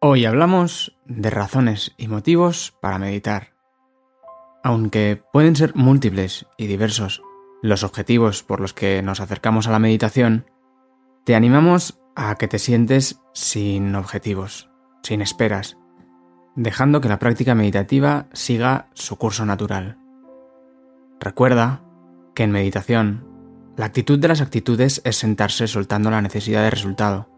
Hoy hablamos de razones y motivos para meditar. Aunque pueden ser múltiples y diversos los objetivos por los que nos acercamos a la meditación, te animamos a que te sientes sin objetivos, sin esperas, dejando que la práctica meditativa siga su curso natural. Recuerda que en meditación, la actitud de las actitudes es sentarse soltando la necesidad de resultado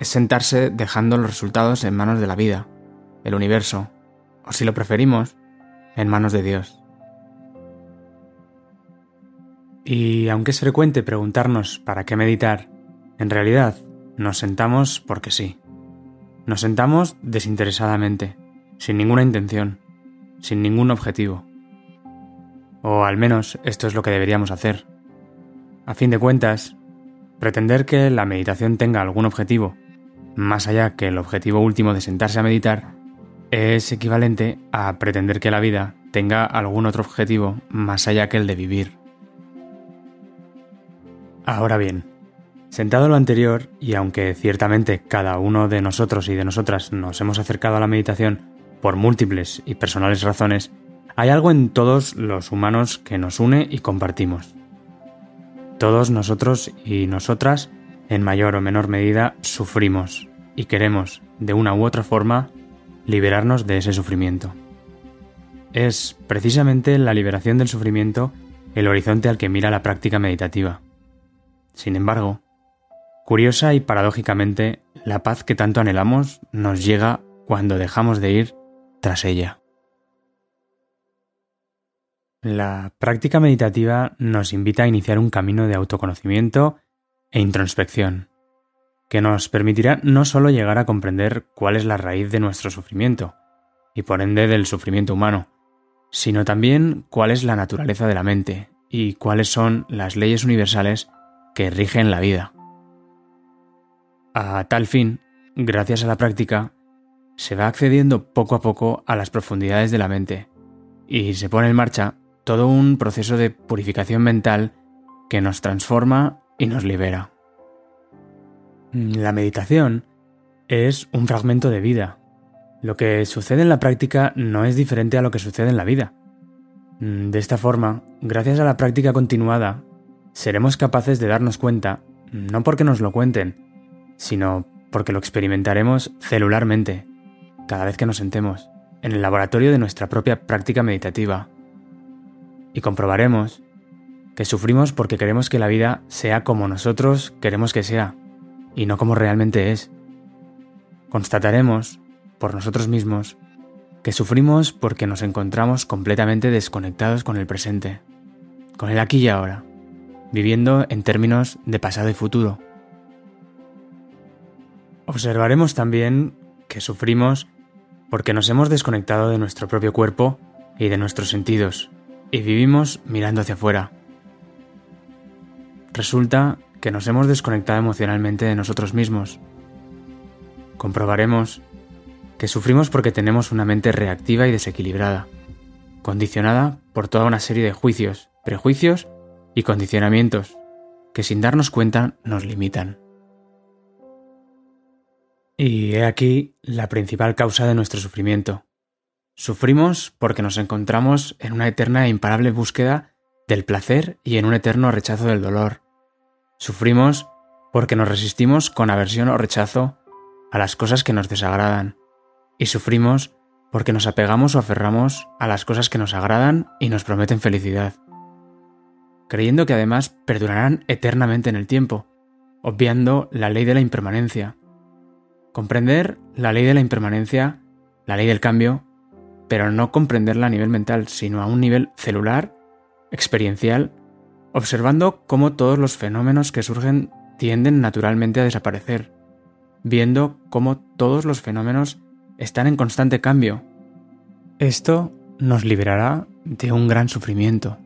es sentarse dejando los resultados en manos de la vida, el universo, o si lo preferimos, en manos de Dios. Y aunque es frecuente preguntarnos para qué meditar, en realidad nos sentamos porque sí. Nos sentamos desinteresadamente, sin ninguna intención, sin ningún objetivo. O al menos esto es lo que deberíamos hacer. A fin de cuentas, pretender que la meditación tenga algún objetivo más allá que el objetivo último de sentarse a meditar, es equivalente a pretender que la vida tenga algún otro objetivo más allá que el de vivir. Ahora bien, sentado lo anterior, y aunque ciertamente cada uno de nosotros y de nosotras nos hemos acercado a la meditación por múltiples y personales razones, hay algo en todos los humanos que nos une y compartimos. Todos nosotros y nosotras en mayor o menor medida sufrimos y queremos, de una u otra forma, liberarnos de ese sufrimiento. Es precisamente la liberación del sufrimiento el horizonte al que mira la práctica meditativa. Sin embargo, curiosa y paradójicamente, la paz que tanto anhelamos nos llega cuando dejamos de ir tras ella. La práctica meditativa nos invita a iniciar un camino de autoconocimiento e introspección, que nos permitirá no solo llegar a comprender cuál es la raíz de nuestro sufrimiento, y por ende del sufrimiento humano, sino también cuál es la naturaleza de la mente y cuáles son las leyes universales que rigen la vida. A tal fin, gracias a la práctica, se va accediendo poco a poco a las profundidades de la mente y se pone en marcha todo un proceso de purificación mental que nos transforma y nos libera. La meditación es un fragmento de vida. Lo que sucede en la práctica no es diferente a lo que sucede en la vida. De esta forma, gracias a la práctica continuada, seremos capaces de darnos cuenta, no porque nos lo cuenten, sino porque lo experimentaremos celularmente, cada vez que nos sentemos, en el laboratorio de nuestra propia práctica meditativa. Y comprobaremos que sufrimos porque queremos que la vida sea como nosotros queremos que sea, y no como realmente es. Constataremos, por nosotros mismos, que sufrimos porque nos encontramos completamente desconectados con el presente, con el aquí y ahora, viviendo en términos de pasado y futuro. Observaremos también que sufrimos porque nos hemos desconectado de nuestro propio cuerpo y de nuestros sentidos, y vivimos mirando hacia afuera, Resulta que nos hemos desconectado emocionalmente de nosotros mismos. Comprobaremos que sufrimos porque tenemos una mente reactiva y desequilibrada, condicionada por toda una serie de juicios, prejuicios y condicionamientos que sin darnos cuenta nos limitan. Y he aquí la principal causa de nuestro sufrimiento. Sufrimos porque nos encontramos en una eterna e imparable búsqueda del placer y en un eterno rechazo del dolor. Sufrimos porque nos resistimos con aversión o rechazo a las cosas que nos desagradan. Y sufrimos porque nos apegamos o aferramos a las cosas que nos agradan y nos prometen felicidad. Creyendo que además perdurarán eternamente en el tiempo, obviando la ley de la impermanencia. Comprender la ley de la impermanencia, la ley del cambio, pero no comprenderla a nivel mental, sino a un nivel celular experiencial, observando cómo todos los fenómenos que surgen tienden naturalmente a desaparecer, viendo cómo todos los fenómenos están en constante cambio. Esto nos liberará de un gran sufrimiento.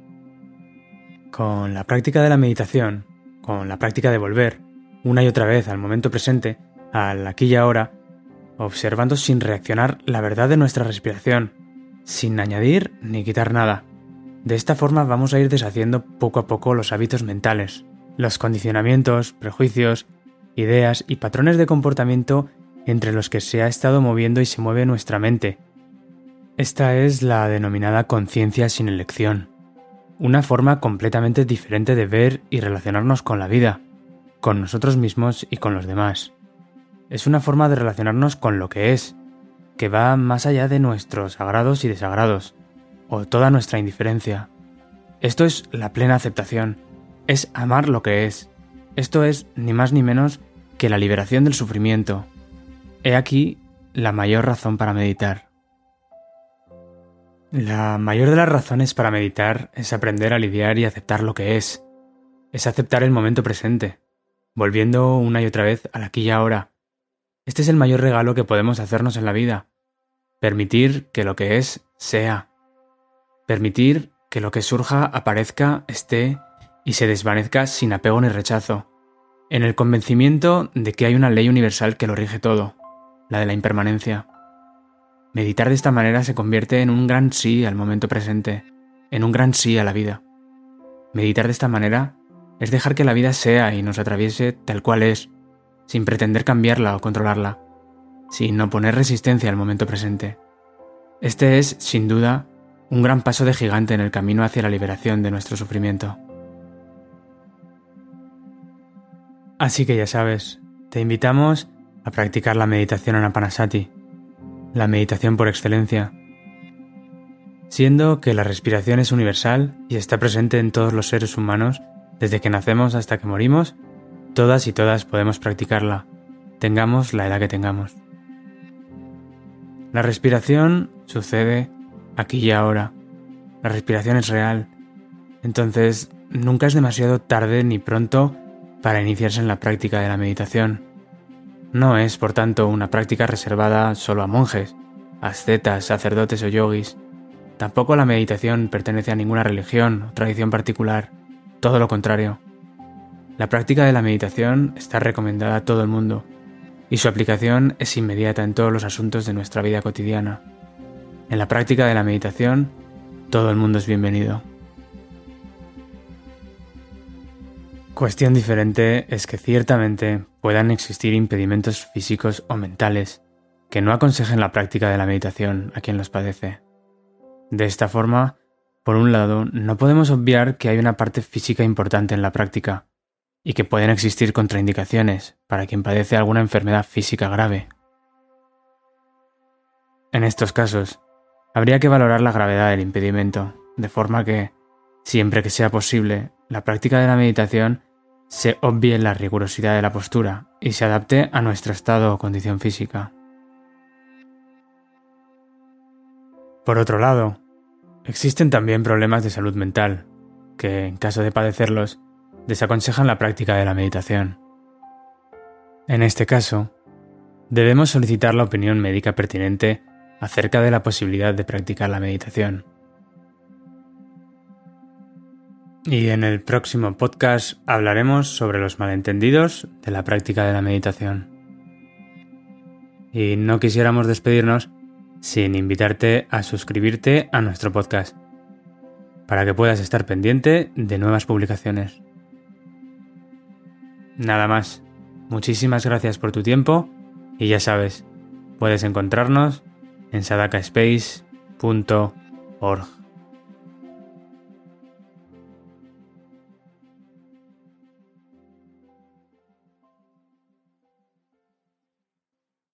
Con la práctica de la meditación, con la práctica de volver una y otra vez al momento presente, al aquí y ahora, observando sin reaccionar la verdad de nuestra respiración, sin añadir ni quitar nada, de esta forma vamos a ir deshaciendo poco a poco los hábitos mentales, los condicionamientos, prejuicios, ideas y patrones de comportamiento entre los que se ha estado moviendo y se mueve nuestra mente. Esta es la denominada conciencia sin elección, una forma completamente diferente de ver y relacionarnos con la vida, con nosotros mismos y con los demás. Es una forma de relacionarnos con lo que es, que va más allá de nuestros agrados y desagrados, o toda nuestra indiferencia. Esto es la plena aceptación, es amar lo que es. Esto es ni más ni menos que la liberación del sufrimiento. He aquí la mayor razón para meditar. La mayor de las razones para meditar es aprender a lidiar y aceptar lo que es. Es aceptar el momento presente, volviendo una y otra vez al aquí y ahora. Este es el mayor regalo que podemos hacernos en la vida. Permitir que lo que es sea. Permitir que lo que surja aparezca, esté y se desvanezca sin apego ni rechazo, en el convencimiento de que hay una ley universal que lo rige todo, la de la impermanencia. Meditar de esta manera se convierte en un gran sí al momento presente, en un gran sí a la vida. Meditar de esta manera es dejar que la vida sea y nos atraviese tal cual es, sin pretender cambiarla o controlarla, sin oponer resistencia al momento presente. Este es, sin duda, un gran paso de gigante en el camino hacia la liberación de nuestro sufrimiento. Así que ya sabes, te invitamos a practicar la meditación anapanasati, la meditación por excelencia, siendo que la respiración es universal y está presente en todos los seres humanos desde que nacemos hasta que morimos, todas y todas podemos practicarla, tengamos la edad que tengamos. La respiración sucede aquí y ahora. La respiración es real. Entonces, nunca es demasiado tarde ni pronto para iniciarse en la práctica de la meditación. No es, por tanto, una práctica reservada solo a monjes, ascetas, sacerdotes o yogis. Tampoco la meditación pertenece a ninguna religión o tradición particular, todo lo contrario. La práctica de la meditación está recomendada a todo el mundo y su aplicación es inmediata en todos los asuntos de nuestra vida cotidiana. En la práctica de la meditación, todo el mundo es bienvenido. Cuestión diferente es que ciertamente puedan existir impedimentos físicos o mentales que no aconsejen la práctica de la meditación a quien los padece. De esta forma, por un lado, no podemos obviar que hay una parte física importante en la práctica y que pueden existir contraindicaciones para quien padece alguna enfermedad física grave. En estos casos, habría que valorar la gravedad del impedimento, de forma que, siempre que sea posible, la práctica de la meditación se obvie la rigurosidad de la postura y se adapte a nuestro estado o condición física. Por otro lado, existen también problemas de salud mental, que, en caso de padecerlos, desaconsejan la práctica de la meditación. En este caso, debemos solicitar la opinión médica pertinente acerca de la posibilidad de practicar la meditación. Y en el próximo podcast hablaremos sobre los malentendidos de la práctica de la meditación. Y no quisiéramos despedirnos sin invitarte a suscribirte a nuestro podcast, para que puedas estar pendiente de nuevas publicaciones. Nada más, muchísimas gracias por tu tiempo y ya sabes, puedes encontrarnos en sadakaspace.org.